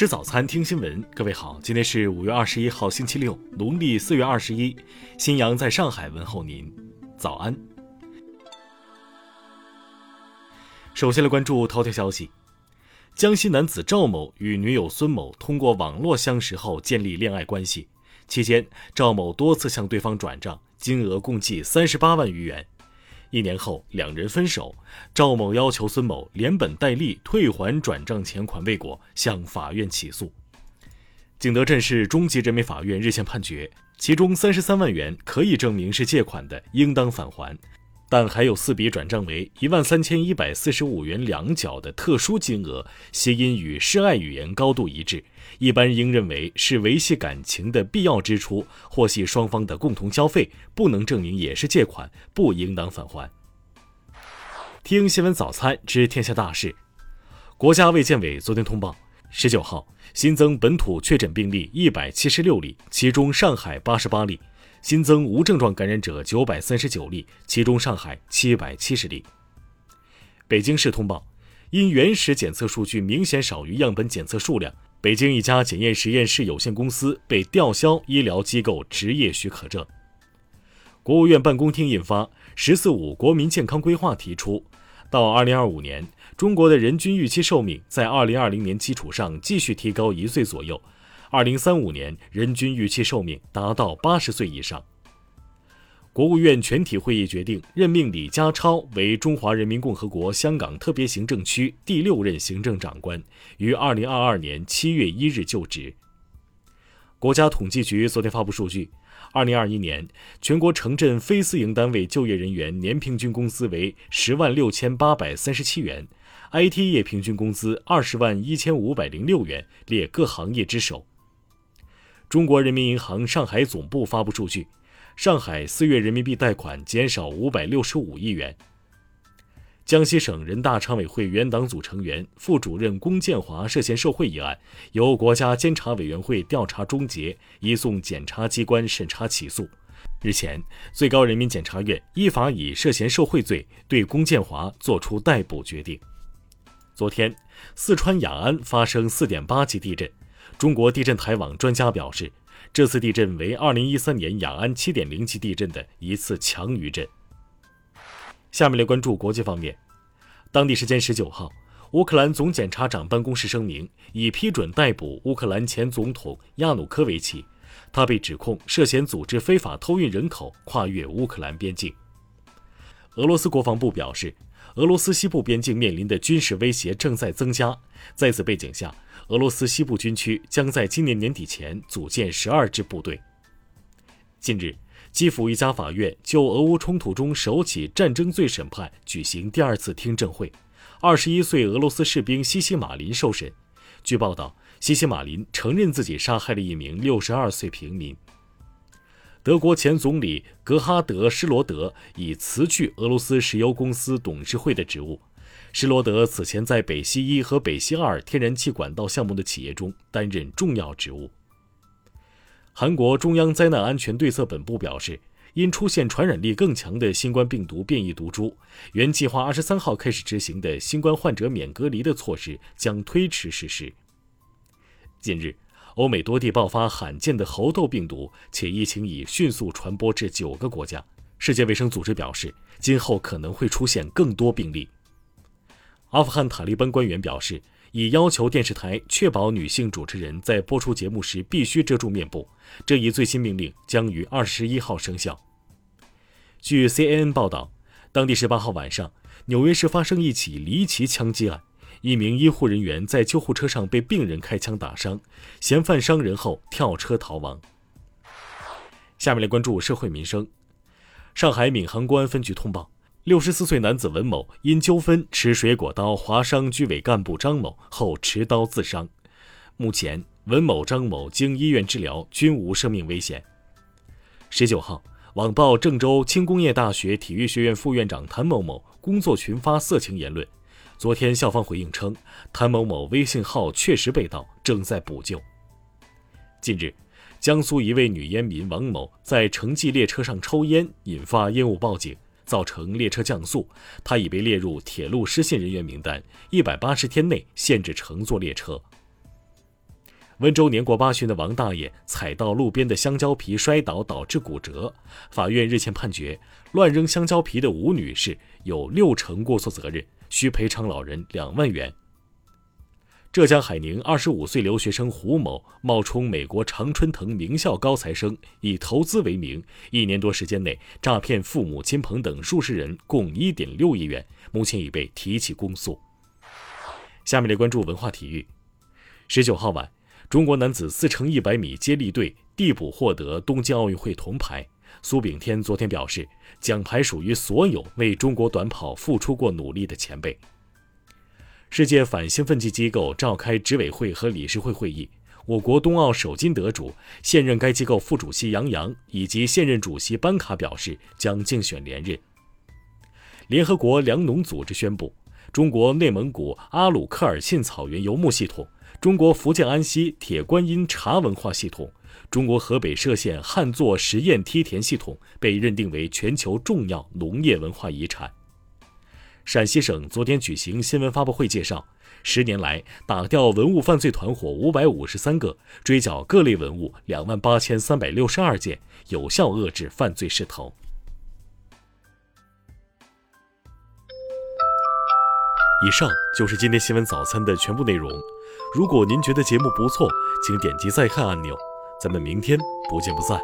吃早餐，听新闻。各位好，今天是五月二十一号，星期六，农历四月二十一。新阳在上海问候您，早安。首先来关注头条消息：江西男子赵某与女友孙某通过网络相识后建立恋爱关系，期间赵某多次向对方转账，金额共计三十八万余元。一年后，两人分手。赵某要求孙某连本带利退还转账钱款未果，向法院起诉。景德镇市中级人民法院日前判决，其中三十三万元可以证明是借款的，应当返还。但还有四笔转账为一万三千一百四十五元两角的特殊金额，谐音与示爱语言高度一致，一般应认为是维系感情的必要支出，或系双方的共同消费，不能证明也是借款，不应当返还。听新闻早餐知天下大事，国家卫健委昨天通报，十九号新增本土确诊病例一百七十六例，其中上海八十八例。新增无症状感染者九百三十九例，其中上海七百七十例。北京市通报，因原始检测数据明显少于样本检测数量，北京一家检验实验室有限公司被吊销医疗机构执业许可证。国务院办公厅印发《“十四五”国民健康规划》，提出，到二零二五年，中国的人均预期寿命在二零二零年基础上继续提高一岁左右。二零三五年人均预期寿命达到八十岁以上。国务院全体会议决定任命李家超为中华人民共和国香港特别行政区第六任行政长官，于二零二二年七月一日就职。国家统计局昨天发布数据，二零二一年全国城镇非私营单位就业人员年平均工资为十万六千八百三十七元，IT 业平均工资二十万一千五百零六元，列各行业之首。中国人民银行上海总部发布数据，上海四月人民币贷款减少五百六十五亿元。江西省人大常委会原党组成员、副主任龚建华涉嫌受贿一案，由国家监察委员会调查终结，移送检察机关审查起诉。日前，最高人民检察院依法以涉嫌受贿罪对龚建华作出逮捕决定。昨天，四川雅安发生四点八级地震。中国地震台网专家表示，这次地震为2013年雅安7.0级地震的一次强余震。下面来关注国际方面。当地时间19号，乌克兰总检察长办公室声明，已批准逮捕乌克兰前总统亚努科维奇，他被指控涉嫌组织非法偷运人口跨越乌克兰边境。俄罗斯国防部表示，俄罗斯西部边境面临的军事威胁正在增加，在此背景下。俄罗斯西部军区将在今年年底前组建十二支部队。近日，基辅一家法院就俄乌冲突中首起战争罪审判举行第二次听证会，二十一岁俄罗斯士兵西西马林受审。据报道，西西马林承认自己杀害了一名六十二岁平民。德国前总理格哈德·施罗德已辞去俄罗斯石油公司董事会的职务。施罗德此前在北溪一和北溪二天然气管道项目的企业中担任重要职务。韩国中央灾难安全对策本部表示，因出现传染力更强的新冠病毒变异毒株，原计划二十三号开始执行的新冠患者免隔离的措施将推迟实施。近日，欧美多地爆发罕见的猴痘病毒，且疫情已迅速传播至九个国家。世界卫生组织表示，今后可能会出现更多病例。阿富汗塔利班官员表示，已要求电视台确保女性主持人在播出节目时必须遮住面部。这一最新命令将于二十一号生效。据 CNN 报道，当地十八号晚上，纽约市发生一起离奇枪击案，一名医护人员在救护车上被病人开枪打伤，嫌犯伤人后跳车逃亡。下面来关注社会民生。上海闵行公安分局通报。六十四岁男子文某因纠纷持水果刀划伤居委干部张某后持刀自伤，目前文某、张某经医院治疗均无生命危险。十九号，网曝郑州轻工业大学体育学院副院长谭某某工作群发色情言论，昨天校方回应称，谭某某微信号确实被盗，正在补救。近日，江苏一位女烟民王某在城际列车上抽烟，引发烟雾报警。造成列车降速，他已被列入铁路失信人员名单，一百八十天内限制乘坐列车。温州年过八旬的王大爷踩到路边的香蕉皮摔倒，导致骨折。法院日前判决，乱扔香蕉皮的吴女士有六成过错责任，需赔偿老人两万元。浙江海宁二十五岁留学生胡某冒充美国常春藤名校高材生，以投资为名，一年多时间内诈骗父母亲朋等数十人，共一点六亿元，目前已被提起公诉。下面来关注文化体育。十九号晚，中国男子四乘一百米接力队递补获得东京奥运会铜牌。苏炳添昨天表示，奖牌属于所有为中国短跑付出过努力的前辈。世界反兴奋剂机构召开执委会和理事会会议，我国冬奥首金得主、现任该机构副主席杨洋以及现任主席班卡表示将竞选连任。联合国粮农组织宣布，中国内蒙古阿鲁科尔沁草原游牧系统、中国福建安溪铁观音茶文化系统、中国河北涉县旱作实验梯田系统被认定为全球重要农业文化遗产。陕西省昨天举行新闻发布会，介绍十年来打掉文物犯罪团伙五百五十三个，追缴各类文物两万八千三百六十二件，有效遏制犯罪势头。以上就是今天新闻早餐的全部内容。如果您觉得节目不错，请点击再看按钮。咱们明天不见不散。